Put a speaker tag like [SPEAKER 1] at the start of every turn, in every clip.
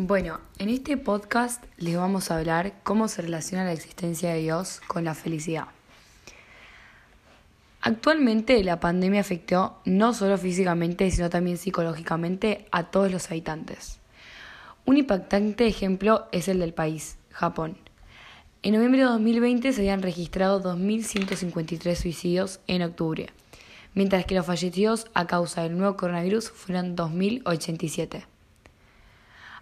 [SPEAKER 1] Bueno, en este podcast les vamos a hablar cómo se relaciona la existencia de Dios con la felicidad. Actualmente la pandemia afectó no solo físicamente, sino también psicológicamente a todos los habitantes. Un impactante ejemplo es el del país, Japón. En noviembre de 2020 se habían registrado 2.153 suicidios en octubre, mientras que los fallecidos a causa del nuevo coronavirus fueron 2.087.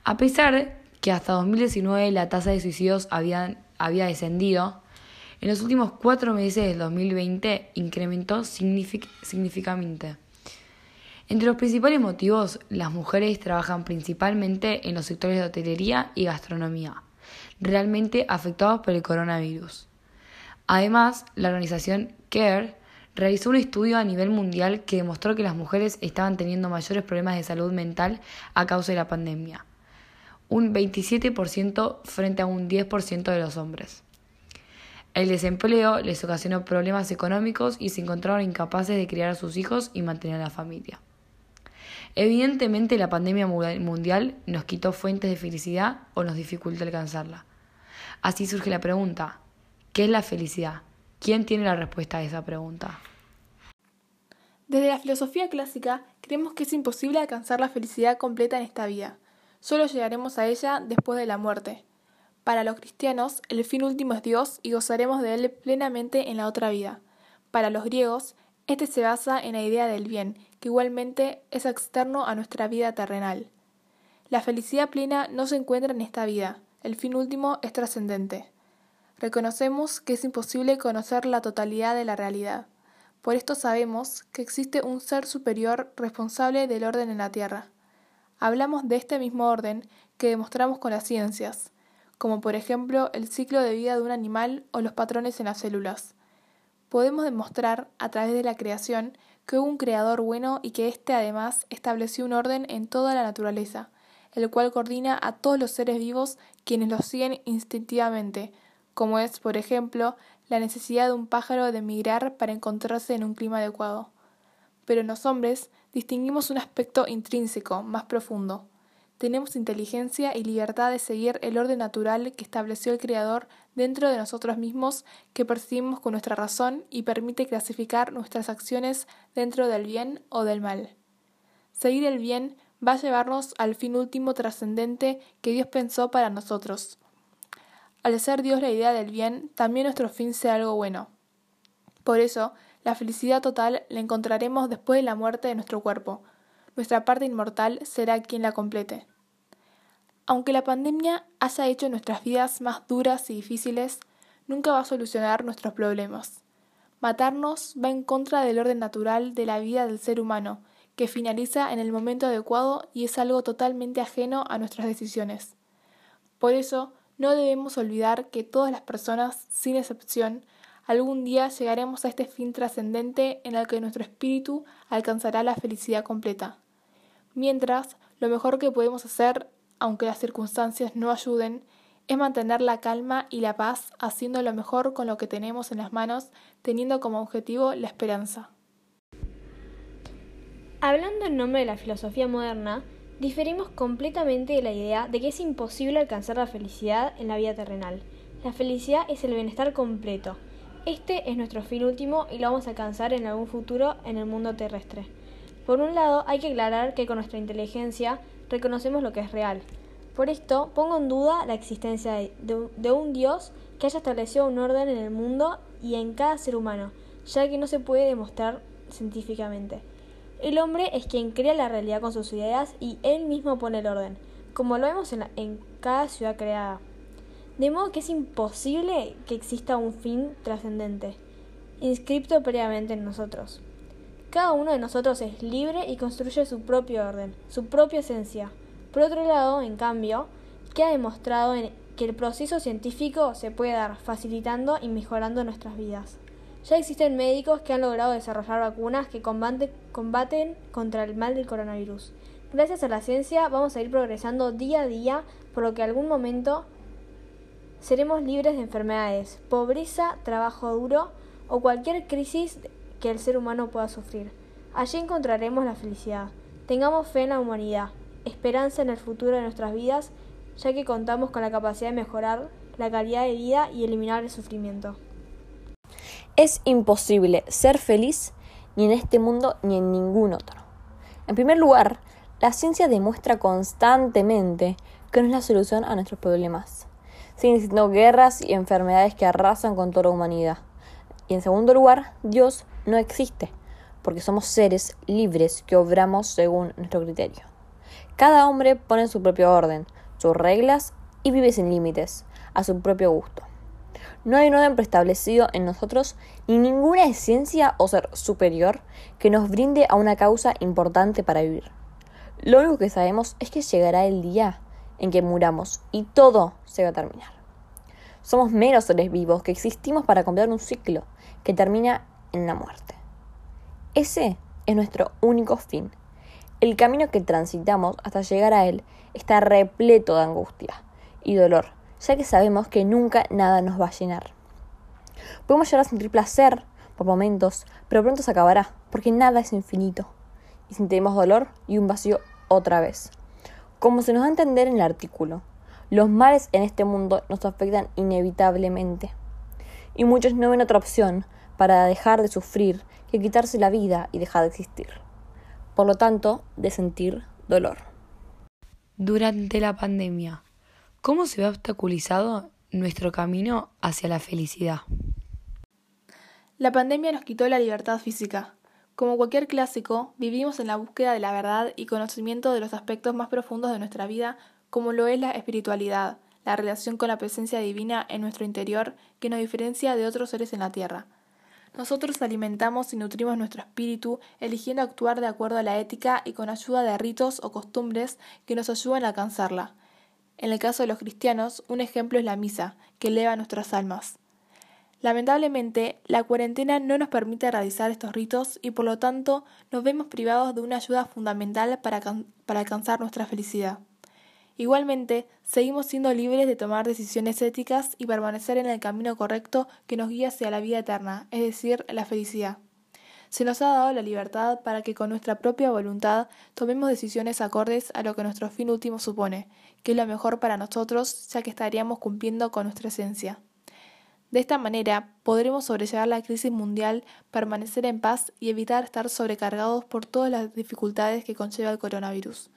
[SPEAKER 1] A pesar que hasta 2019 la tasa de suicidios había, había descendido, en los últimos cuatro meses del 2020 incrementó significativamente. Entre los principales motivos, las mujeres trabajan principalmente en los sectores de hotelería y gastronomía, realmente afectados por el coronavirus. Además, la organización CARE realizó un estudio a nivel mundial que demostró que las mujeres estaban teniendo mayores problemas de salud mental a causa de la pandemia un 27% frente a un 10% de los hombres. El desempleo les ocasionó problemas económicos y se encontraron incapaces de criar a sus hijos y mantener a la familia. Evidentemente la pandemia mundial nos quitó fuentes de felicidad o nos dificulta alcanzarla. Así surge la pregunta, ¿qué es la felicidad? ¿Quién tiene la respuesta a esa pregunta?
[SPEAKER 2] Desde la filosofía clásica creemos que es imposible alcanzar la felicidad completa en esta vida Solo llegaremos a ella después de la muerte. Para los cristianos, el fin último es Dios y gozaremos de Él plenamente en la otra vida. Para los griegos, este se basa en la idea del bien, que igualmente es externo a nuestra vida terrenal. La felicidad plena no se encuentra en esta vida, el fin último es trascendente. Reconocemos que es imposible conocer la totalidad de la realidad. Por esto sabemos que existe un ser superior responsable del orden en la tierra. Hablamos de este mismo orden que demostramos con las ciencias, como por ejemplo el ciclo de vida de un animal o los patrones en las células. Podemos demostrar a través de la creación que hubo un creador bueno y que éste además estableció un orden en toda la naturaleza, el cual coordina a todos los seres vivos quienes lo siguen instintivamente, como es, por ejemplo, la necesidad de un pájaro de migrar para encontrarse en un clima adecuado. Pero en los hombres distinguimos un aspecto intrínseco, más profundo. Tenemos inteligencia y libertad de seguir el orden natural que estableció el Creador dentro de nosotros mismos que percibimos con nuestra razón y permite clasificar nuestras acciones dentro del bien o del mal. Seguir el bien va a llevarnos al fin último trascendente que Dios pensó para nosotros. Al ser Dios la idea del bien, también nuestro fin sea algo bueno. Por eso, la felicidad total la encontraremos después de la muerte de nuestro cuerpo. Nuestra parte inmortal será quien la complete. Aunque la pandemia haya hecho nuestras vidas más duras y difíciles, nunca va a solucionar nuestros problemas. Matarnos va en contra del orden natural de la vida del ser humano, que finaliza en el momento adecuado y es algo totalmente ajeno a nuestras decisiones. Por eso, no debemos olvidar que todas las personas, sin excepción, Algún día llegaremos a este fin trascendente en el que nuestro espíritu alcanzará la felicidad completa. Mientras, lo mejor que podemos hacer, aunque las circunstancias no ayuden, es mantener la calma y la paz haciendo lo mejor con lo que tenemos en las manos, teniendo como objetivo la esperanza.
[SPEAKER 3] Hablando en nombre de la filosofía moderna, diferimos completamente de la idea de que es imposible alcanzar la felicidad en la vida terrenal. La felicidad es el bienestar completo, este es nuestro fin último y lo vamos a alcanzar en algún futuro en el mundo terrestre. Por un lado, hay que aclarar que con nuestra inteligencia reconocemos lo que es real. Por esto, pongo en duda la existencia de, un Dios que haya establecido un orden en el mundo y en cada ser humano, ya que no se puede demostrar científicamente. El hombre es quien crea la realidad con sus ideas y él mismo pone el orden, como lo vemos en cada ciudad creada. De modo que es imposible que exista un fin trascendente, inscripto previamente en nosotros. Cada uno de nosotros es libre y construye su propio orden, su propia esencia. Por otro lado, en cambio, queda demostrado que el proceso científico se puede dar facilitando y mejorando nuestras vidas. Ya existen médicos que han logrado desarrollar vacunas que combaten contra el mal del coronavirus. Gracias a la ciencia vamos a ir progresando día a día, por lo que algún momento seremos libres de enfermedades, pobreza, trabajo duro o cualquier crisis que el ser humano pueda sufrir. Allí encontraremos la felicidad. Tengamos fe en la humanidad, esperanza en el futuro de nuestras vidas ya que contamos con la capacidad de mejorar la calidad de vida y eliminar el sufrimiento.
[SPEAKER 4] Es imposible ser feliz ni en este mundo ni en ningún otro. En primer lugar, la ciencia demuestra constantemente que no es la solución a nuestros problemas. Existiendo guerras y enfermedades que arrasan con toda la humanidad. Y en segundo lugar, Dios no existe, porque somos seres libres que obramos según nuestro criterio. Cada hombre pone su propio orden, sus reglas y vive sin límites, a su propio gusto. No hay un orden preestablecido en nosotros ni ninguna esencia o ser superior que nos brinde a una causa importante para vivir. Lo único que sabemos es que llegará el día en que muramos y todo se va a terminar. Somos meros seres vivos que existimos para completar un ciclo que termina en la muerte. Ese es nuestro único fin. El camino que transitamos hasta llegar a él está repleto de angustia y dolor, ya que sabemos que nunca nada nos va a llenar. Podemos llegar a sentir placer por momentos, pero pronto se acabará, porque nada es infinito. Y sentiremos dolor y un vacío otra vez. Como se nos da a entender en el artículo, los males en este mundo nos afectan inevitablemente. Y muchos no ven otra opción para dejar de sufrir que quitarse la vida y dejar de existir. Por lo tanto, de sentir dolor.
[SPEAKER 1] Durante la pandemia, ¿cómo se ve obstaculizado nuestro camino hacia la felicidad?
[SPEAKER 2] La pandemia nos quitó la libertad física. Como cualquier clásico, vivimos en la búsqueda de la verdad y conocimiento de los aspectos más profundos de nuestra vida, como lo es la espiritualidad, la relación con la presencia divina en nuestro interior que nos diferencia de otros seres en la tierra. Nosotros alimentamos y nutrimos nuestro espíritu, eligiendo actuar de acuerdo a la ética y con ayuda de ritos o costumbres que nos ayudan a alcanzarla. En el caso de los cristianos, un ejemplo es la misa, que eleva nuestras almas. Lamentablemente, la cuarentena no nos permite realizar estos ritos y por lo tanto nos vemos privados de una ayuda fundamental para, para alcanzar nuestra felicidad. Igualmente, seguimos siendo libres de tomar decisiones éticas y permanecer en el camino correcto que nos guía hacia la vida eterna, es decir, la felicidad. Se nos ha dado la libertad para que con nuestra propia voluntad tomemos decisiones acordes a lo que nuestro fin último supone, que es lo mejor para nosotros, ya que estaríamos cumpliendo con nuestra esencia. De esta manera podremos sobrellevar la crisis mundial, permanecer en paz y evitar estar sobrecargados por todas las dificultades que conlleva el coronavirus.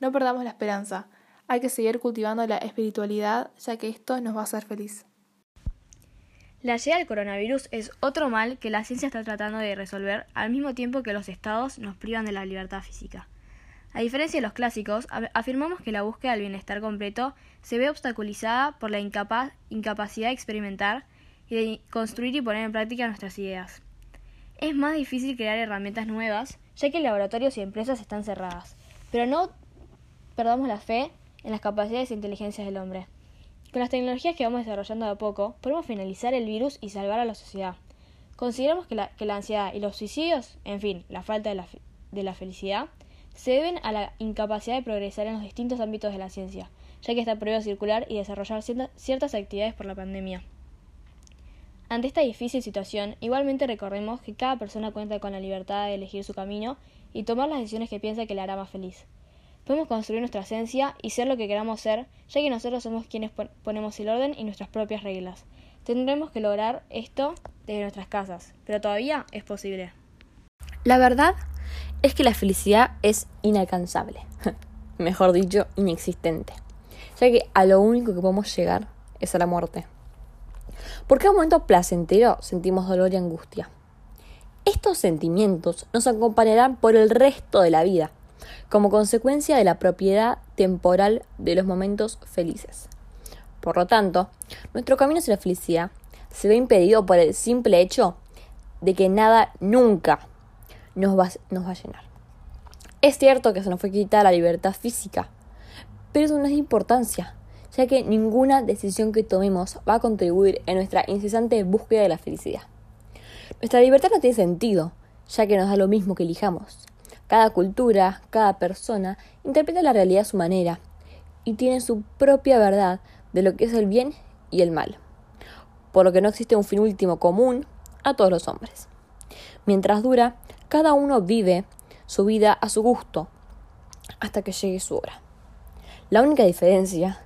[SPEAKER 2] No perdamos la esperanza, hay que seguir cultivando la espiritualidad ya que esto nos va a hacer feliz.
[SPEAKER 3] La llegada del coronavirus es otro mal que la ciencia está tratando de resolver al mismo tiempo que los estados nos privan de la libertad física. A diferencia de los clásicos, afirmamos que la búsqueda del bienestar completo se ve obstaculizada por la incapacidad de experimentar y de construir y poner en práctica nuestras ideas. Es más difícil crear herramientas nuevas, ya que laboratorios y empresas están cerradas, pero no perdamos la fe en las capacidades e inteligencias del hombre. Con las tecnologías que vamos desarrollando de a poco, podemos finalizar el virus y salvar a la sociedad. Consideramos que la, ansiedad y los suicidios, en fin, la falta de la, de la felicidad, se deben a la incapacidad de progresar en los distintos ámbitos de la ciencia, ya que está prohibido circular y desarrollar ciertas actividades por la pandemia. Ante esta difícil situación, igualmente recordemos que cada persona cuenta con la libertad de elegir su camino y tomar las decisiones que piensa que le hará más feliz. Podemos construir nuestra esencia y ser lo que queramos ser, ya que nosotros somos quienes ponemos el orden y nuestras propias reglas. Tendremos que lograr esto desde nuestras casas, pero todavía es posible.
[SPEAKER 4] La verdad es que la felicidad es inalcanzable, mejor dicho, inexistente, ya que a lo único que podemos llegar es a la muerte. Porque en un momento placentero sentimos dolor y angustia. Estos sentimientos nos acompañarán por el resto de la vida, como consecuencia de la propiedad temporal de los momentos felices. Por lo tanto, nuestro camino hacia la felicidad se ve impedido por el simple hecho de que nada nunca nos va, nos va a llenar. Es cierto que se nos fue quitada la libertad física, pero eso no es de importancia, ya que ninguna decisión que tomemos va a contribuir en nuestra incesante búsqueda de la felicidad. Nuestra libertad no tiene sentido, ya que nos da lo mismo que elijamos. Cada cultura, cada persona interpreta la realidad a su manera y tiene su propia verdad de lo que es el bien y el mal, por lo que no existe un fin último común a todos los hombres. Mientras dura, cada uno vive su vida a su gusto hasta que llegue su hora. La única diferencia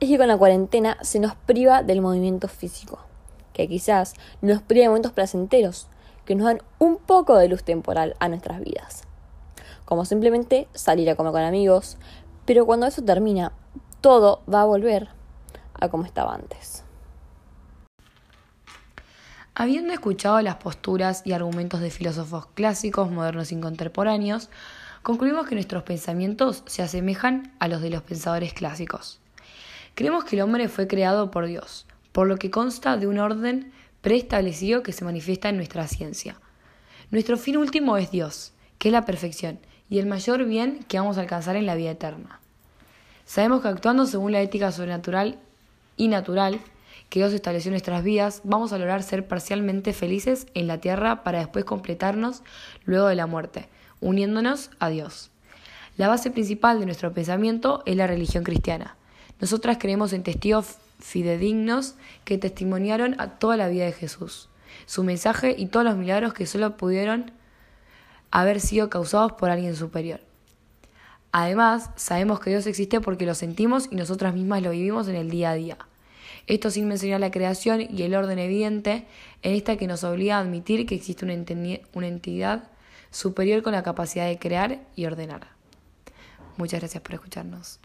[SPEAKER 4] es que con la cuarentena se nos priva del movimiento físico, que quizás nos priva de momentos placenteros, que nos dan un poco de luz temporal a nuestras vidas. Como simplemente salir a comer con amigos, pero cuando eso termina, todo va a volver a como estaba antes.
[SPEAKER 1] Habiendo escuchado las posturas y argumentos de filósofos clásicos, modernos y contemporáneos, concluimos que nuestros pensamientos se asemejan a los de los pensadores clásicos. Creemos que el hombre fue creado por Dios, por lo que consta de un orden preestablecido que se manifiesta en nuestra ciencia. Nuestro fin último es Dios, que es la perfección y el mayor bien que vamos a alcanzar en la vida eterna. Sabemos que actuando según la ética sobrenatural y natural que Dios estableció en nuestras vidas, vamos a lograr ser parcialmente felices en la tierra para después completarnos luego de la muerte, uniéndonos a Dios. La base principal de nuestro pensamiento es la religión cristiana. Nosotras creemos en testigos fidedignos que testimoniaron a toda la vida de Jesús, su mensaje y todos los milagros que solo pudieron haber sido causados por alguien superior. Además, sabemos que Dios existe porque lo sentimos y nosotras mismas lo vivimos en el día a día. Esto sin mencionar la creación y el orden evidente en esta que nos obliga a admitir que existe una, una entidad superior con la capacidad de crear y ordenar. Muchas gracias por escucharnos.